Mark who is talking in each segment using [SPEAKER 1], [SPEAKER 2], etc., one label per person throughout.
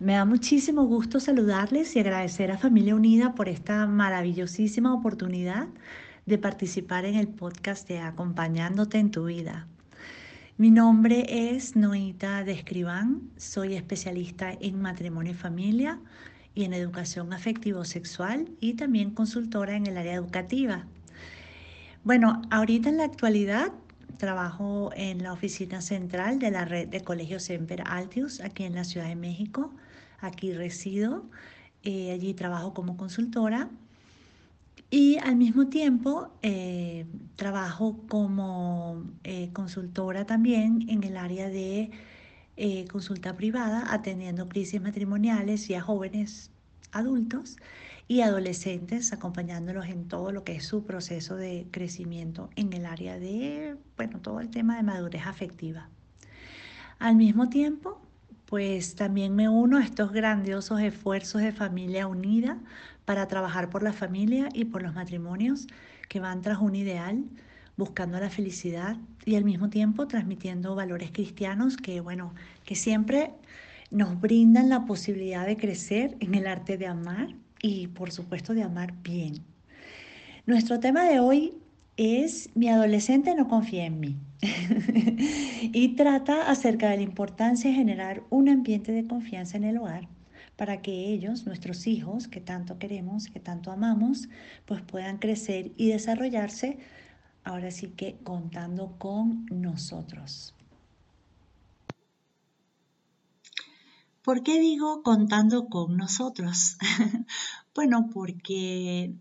[SPEAKER 1] Me da muchísimo gusto saludarles y agradecer a Familia Unida por esta maravillosísima oportunidad de participar en el podcast de Acompañándote en tu vida. Mi nombre es Noita Describán, soy especialista en matrimonio y familia y en educación afectivo-sexual y también consultora en el área educativa. Bueno, ahorita en la actualidad trabajo en la oficina central de la red de colegios Semper Altius aquí en la Ciudad de México aquí resido, eh, allí trabajo como consultora y al mismo tiempo eh, trabajo como eh, consultora también en el área de consulta privada, atendiendo crisis matrimoniales y a jóvenes adultos y adolescentes, acompañándolos en todo lo que es su proceso de crecimiento en el área de, bueno, todo el tema de madurez afectiva. Al mismo tiempo, pues también me uno a estos grandiosos esfuerzos de familia unida para trabajar por la familia y por los matrimonios que van tras un ideal, buscando la felicidad y al mismo tiempo transmitiendo valores cristianos que, bueno, que siempre nos brindan la posibilidad de crecer en el arte de amar y por supuesto de amar bien. Nuestro tema de hoy es Mi adolescente no confía en mí. y trata acerca de la importancia de generar un ambiente de confianza en el hogar para que ellos, nuestros hijos, que tanto queremos, que tanto amamos, pues puedan crecer y desarrollarse, ahora sí que contando con nosotros. ¿Por qué digo contando con nosotros? bueno, porque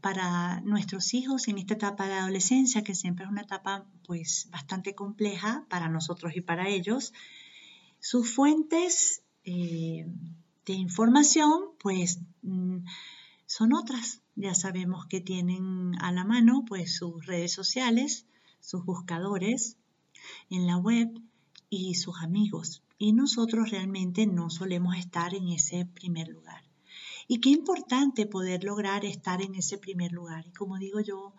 [SPEAKER 1] para nuestros hijos en esta etapa de adolescencia, que siempre es una etapa pues bastante compleja para nosotros y para ellos, sus fuentes eh, de información pues mm, son otras. Ya sabemos que tienen a la mano pues sus redes sociales, sus buscadores en la web y sus amigos. Y nosotros realmente no solemos estar en ese primer lugar. Y qué importante poder lograr estar en ese primer lugar. Y como digo yo,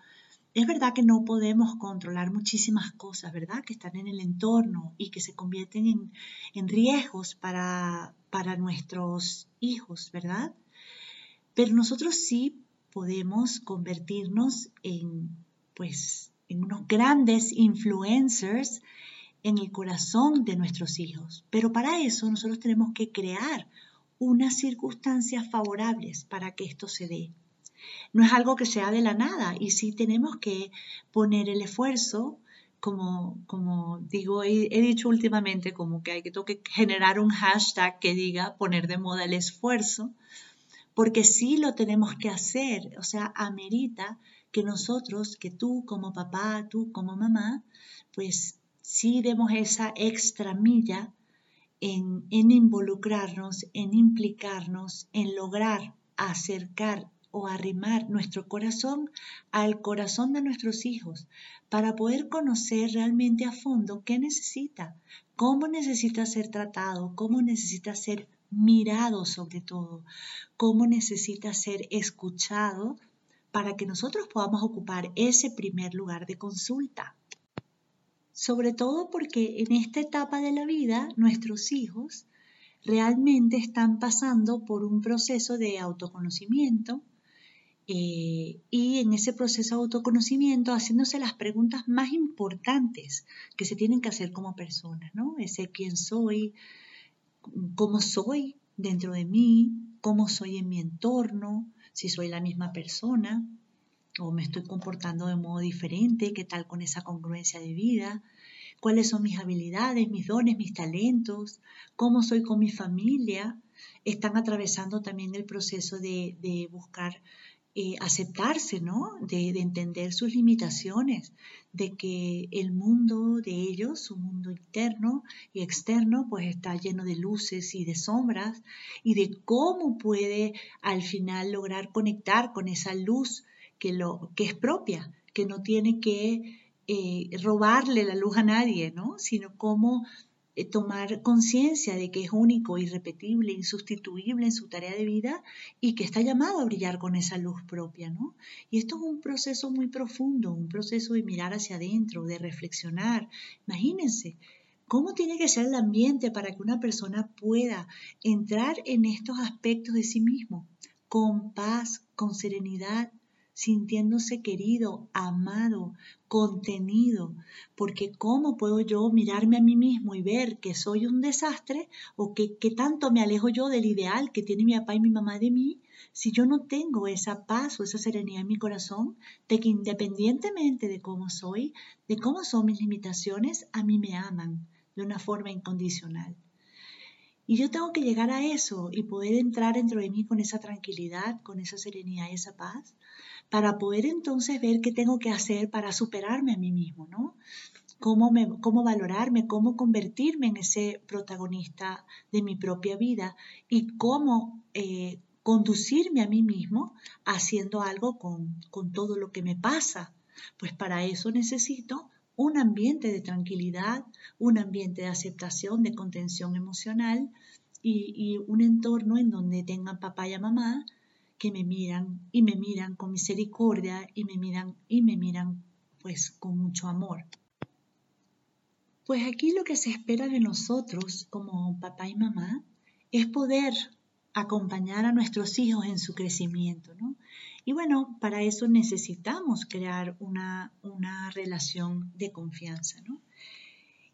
[SPEAKER 1] es verdad que no podemos controlar muchísimas cosas, ¿verdad? Que están en el entorno y que se convierten en, riesgos para, para nuestros hijos, ¿verdad? Pero nosotros sí podemos convertirnos en, pues, en unos grandes influencers en el corazón de nuestros hijos. Pero para eso nosotros tenemos que crear unas circunstancias favorables para que esto se dé. No es algo que sea de la nada y sí tenemos que poner el esfuerzo, como, como digo, he, dicho últimamente, como que hay que, que generar un hashtag que diga poner de moda el esfuerzo, porque sí lo tenemos que hacer, o sea, amerita que nosotros, que tú como papá, tú como mamá, pues sí demos esa extra milla en, involucrarnos, en implicarnos, en lograr acercar o arrimar nuestro corazón al corazón de nuestros hijos para poder conocer realmente a fondo qué necesita, cómo necesita ser tratado, cómo necesita ser mirado sobre todo, cómo necesita ser escuchado para que nosotros podamos ocupar ese primer lugar de consulta sobre todo porque en esta etapa de la vida nuestros hijos realmente están pasando por un proceso de autoconocimiento eh, y en ese proceso de autoconocimiento haciéndose las preguntas más importantes que se tienen que hacer como personas, ¿no? Ese quién soy, cómo soy dentro de mí, cómo soy en mi entorno, si soy la misma persona, o me estoy comportando de modo diferente, qué tal con esa congruencia de vida, cuáles son mis habilidades, mis dones, mis talentos, cómo soy con mi familia, están atravesando también el proceso de, buscar eh, aceptarse, ¿no? De, entender sus limitaciones, de que el mundo de ellos, su mundo interno y externo, pues está lleno de luces y de sombras, y de cómo puede al final lograr conectar con esa luz que, lo, que es propia, que no tiene que eh, robarle la luz a nadie, ¿no? Sino cómo eh, tomar conciencia de que es único, irrepetible, insustituible en su tarea de vida y que está llamado a brillar con esa luz propia, ¿no? Y esto es un proceso muy profundo, un proceso de mirar hacia adentro, de reflexionar. Imagínense, ¿Cómo tiene que ser el ambiente para que una persona pueda entrar en estos aspectos de sí mismo con paz, con serenidad, sintiéndose querido, amado, contenido, porque ¿cómo puedo yo mirarme a mí mismo y ver que soy un desastre o que, tanto me alejo yo del ideal que tiene mi papá y mi mamá de mí si yo no tengo esa paz o esa serenidad en mi corazón de que independientemente de cómo soy, de cómo son mis limitaciones, a mí me aman de una forma incondicional. Y yo tengo que llegar a eso y poder entrar dentro de mí con esa tranquilidad, con esa serenidad y esa paz, para poder entonces ver qué tengo que hacer para superarme a mí mismo, ¿no? Cómo, me, cómo valorarme, cómo convertirme en ese protagonista de mi propia vida y cómo eh, conducirme a mí mismo haciendo algo con, con todo lo que me pasa. Pues para eso necesito un ambiente de tranquilidad, un ambiente de aceptación, de contención emocional y, un entorno en donde tengan papá y mamá que me miran y me miran con misericordia y me miran y me miran pues con mucho amor. Pues aquí lo que se espera de nosotros como papá y mamá es poder acompañar a nuestros hijos en su crecimiento, ¿no? Y bueno, para eso necesitamos crear una, una relación de confianza, ¿no?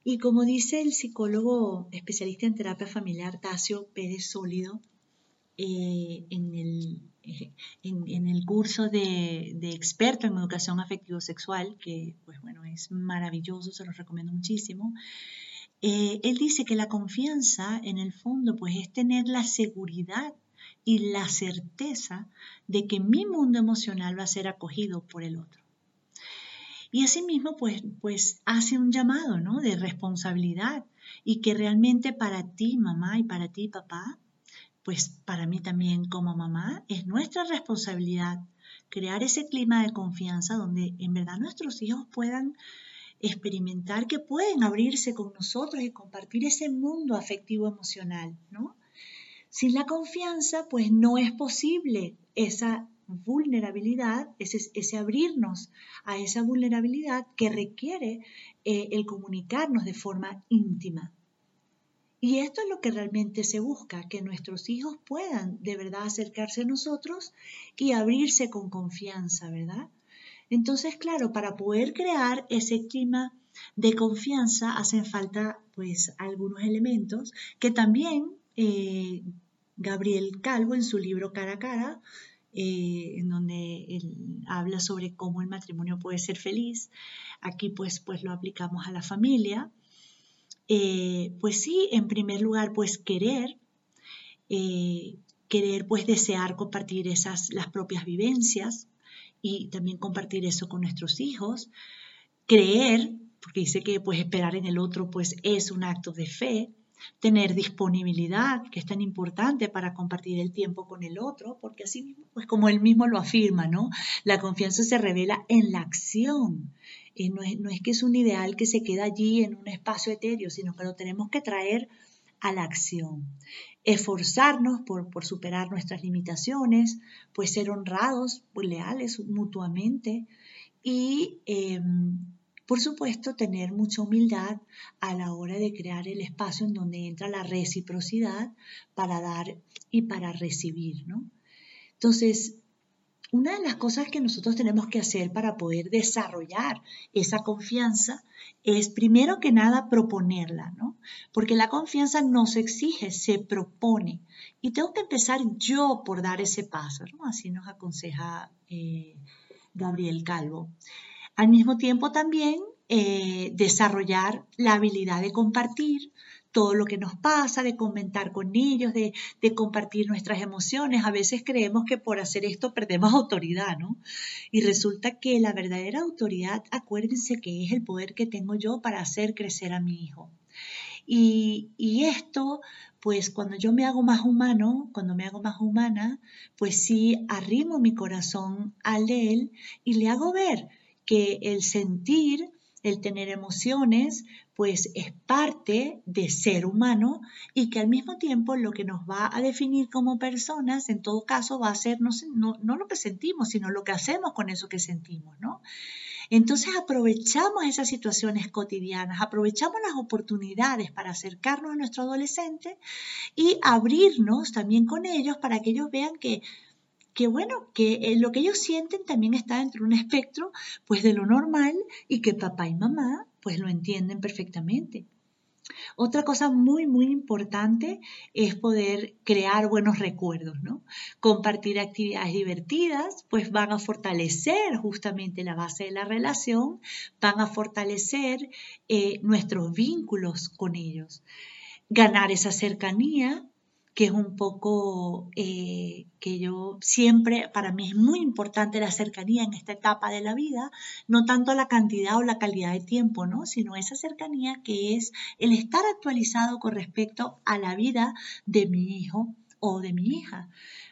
[SPEAKER 1] Y como dice el psicólogo especialista en terapia familiar Tacio Pérez Sólido, eh, en, el, eh, en, el curso de, de, experto en educación afectivo-sexual, que pues bueno, es maravilloso, se lo recomiendo muchísimo. Eh, él dice que la confianza en el fondo pues es tener la seguridad y la certeza de que mi mundo emocional va a ser acogido por el otro. Y asimismo, pues, pues hace un llamado, ¿no? De responsabilidad y que realmente para ti, mamá, y para ti, papá, pues para mí también como mamá, es nuestra responsabilidad crear ese clima de confianza donde en verdad nuestros hijos puedan experimentar que pueden abrirse con nosotros y compartir ese mundo afectivo emocional, ¿no? Sin la confianza, pues no es posible esa vulnerabilidad, ese, abrirnos a esa vulnerabilidad que requiere eh, el comunicarnos de forma íntima. Y esto es lo que realmente se busca, que nuestros hijos puedan de verdad acercarse a nosotros y abrirse con confianza, ¿verdad? Entonces, claro, para poder crear ese clima de confianza hacen falta pues algunos elementos que también eh, Gabriel Calvo en su libro Cara a Cara, eh, en donde él habla sobre cómo el matrimonio puede ser feliz, aquí pues, pues lo aplicamos a la familia. Eh, pues sí, en primer lugar, pues querer, querer pues desear compartir esas, las propias vivencias y también compartir eso con nuestros hijos, creer, porque dice que pues esperar en el otro pues es un acto de fe, tener disponibilidad, que es tan importante para compartir el tiempo con el otro, porque así mismo, pues como él mismo lo afirma, ¿no? La confianza se revela en la acción. Y no, es, no es que es un ideal que se queda allí en un espacio etéreo, sino que lo tenemos que traer a la acción. Esforzarnos por, por superar nuestras limitaciones, pues ser honrados, pues leales mutuamente y em, por supuesto, tener mucha humildad a la hora de crear el espacio en donde entra la reciprocidad para dar y para recibir, ¿no? Entonces, una de las cosas que nosotros tenemos que hacer para poder desarrollar esa confianza es primero que nada proponerla, ¿no? Porque la confianza no se exige, se propone. Y tengo que empezar yo por dar ese paso, ¿no? Así nos aconseja eh, Gabriel Calvo. Al mismo tiempo también eh, desarrollar la habilidad de compartir todo lo que nos pasa, de comentar con ellos, de, de, compartir nuestras emociones. A veces creemos que por hacer esto perdemos autoridad, ¿no? Y resulta que la verdadera autoridad, acuérdense que es el poder que tengo yo para hacer crecer a mi hijo. Y, y esto, pues cuando yo me hago más humano, cuando me hago más humana, pues sí arrimo mi corazón al de él y le hago ver que el sentir, el tener emociones, pues es parte de ser humano y que al mismo tiempo lo que nos va a definir como personas, en todo caso, va a ser no, no, lo que sentimos, sino lo que hacemos con eso que sentimos, ¿no? Entonces aprovechamos esas situaciones cotidianas, aprovechamos las oportunidades para acercarnos a nuestro adolescente y abrirnos también con ellos para que ellos vean que que bueno, que eh, lo que ellos sienten también está dentro de un espectro pues de lo normal y que papá y mamá pues lo entienden perfectamente. Otra cosa muy, muy importante es poder crear buenos recuerdos, ¿no? Compartir actividades divertidas, pues van a fortalecer justamente la base de la relación, van a fortalecer eh, nuestros vínculos con ellos. Ganar esa cercanía, que es un poco eh, que yo siempre, para mí es muy importante la cercanía en esta etapa de la vida, no tanto la cantidad o la calidad de tiempo, ¿no? sino esa cercanía que es el estar actualizado con respecto a la vida de mi hijo o de mi hija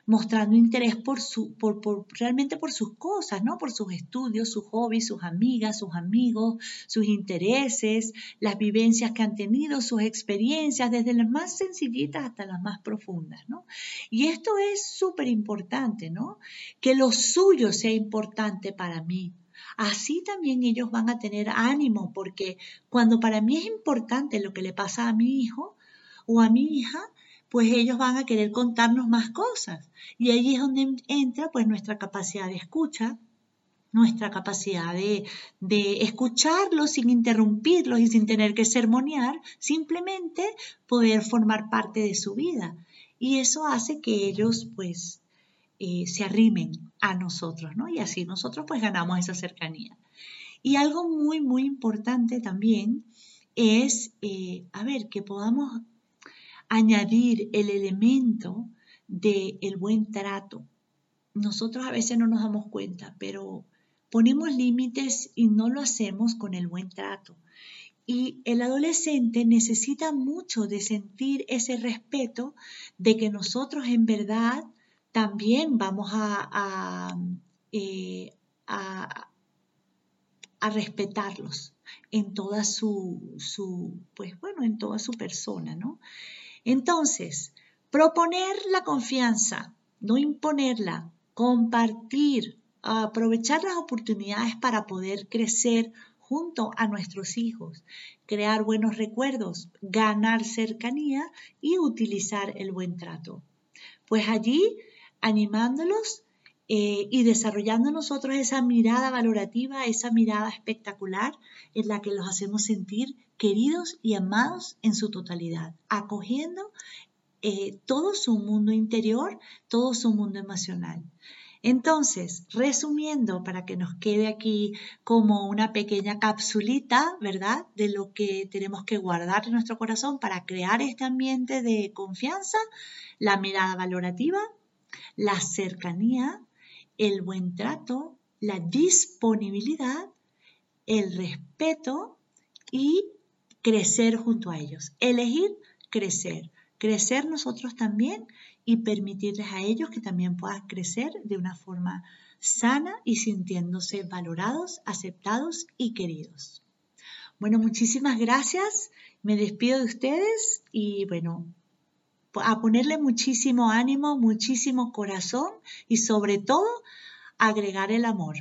[SPEAKER 1] mostrando interés por su, por, realmente por sus cosas, ¿no? Por sus estudios, sus hobbies, sus amigas, sus amigos, sus intereses, las vivencias que han tenido, sus experiencias, desde las más sencillitas hasta las más profundas, ¿no? Y esto es súper importante, ¿no? Que lo suyo sea importante para mí, así también ellos van a tener ánimo, porque cuando para mí es importante lo que le pasa a mi hijo o a mi hija, pues ellos van a querer contarnos más cosas. Y ahí es donde entra pues nuestra capacidad de escucha, nuestra capacidad de, de escucharlos sin interrumpirlos y sin tener que sermonear, simplemente poder formar parte de su vida. Y eso hace que ellos pues eh, se arrimen a nosotros, ¿no? Y así nosotros pues ganamos esa cercanía. Y algo muy, muy importante también es, eh, a ver, que podamos añadir el elemento del el buen trato. Nosotros a veces no nos damos cuenta, pero ponemos límites y no lo hacemos con el buen trato. Y el adolescente necesita mucho de sentir ese respeto de que nosotros en verdad también vamos a, a, eh, a, a respetarlos en toda su, su, pues bueno, en toda su persona, ¿no? Entonces, proponer la confianza, no imponerla, compartir, aprovechar las oportunidades para poder crecer junto a nuestros hijos, crear buenos recuerdos, ganar cercanía y utilizar el buen trato. Pues allí, animándolos eh, y desarrollando nosotros esa mirada valorativa, esa mirada espectacular en la que los hacemos sentir queridos y amados en su totalidad, acogiendo eh, todo su mundo interior, todo su mundo emocional. Entonces, resumiendo, para que nos quede aquí como una pequeña capsulita, ¿verdad? De lo que tenemos que guardar en nuestro corazón para crear este ambiente de confianza, la mirada valorativa, la cercanía, el buen trato, la disponibilidad, el respeto y crecer junto a ellos. Elegir crecer. Crecer nosotros también y permitirles a ellos que también puedan crecer de una forma sana y sintiéndose valorados, aceptados y queridos. Bueno, muchísimas gracias. Me despido de ustedes y bueno, a ponerle muchísimo ánimo, muchísimo corazón y sobre todo agregar el amor.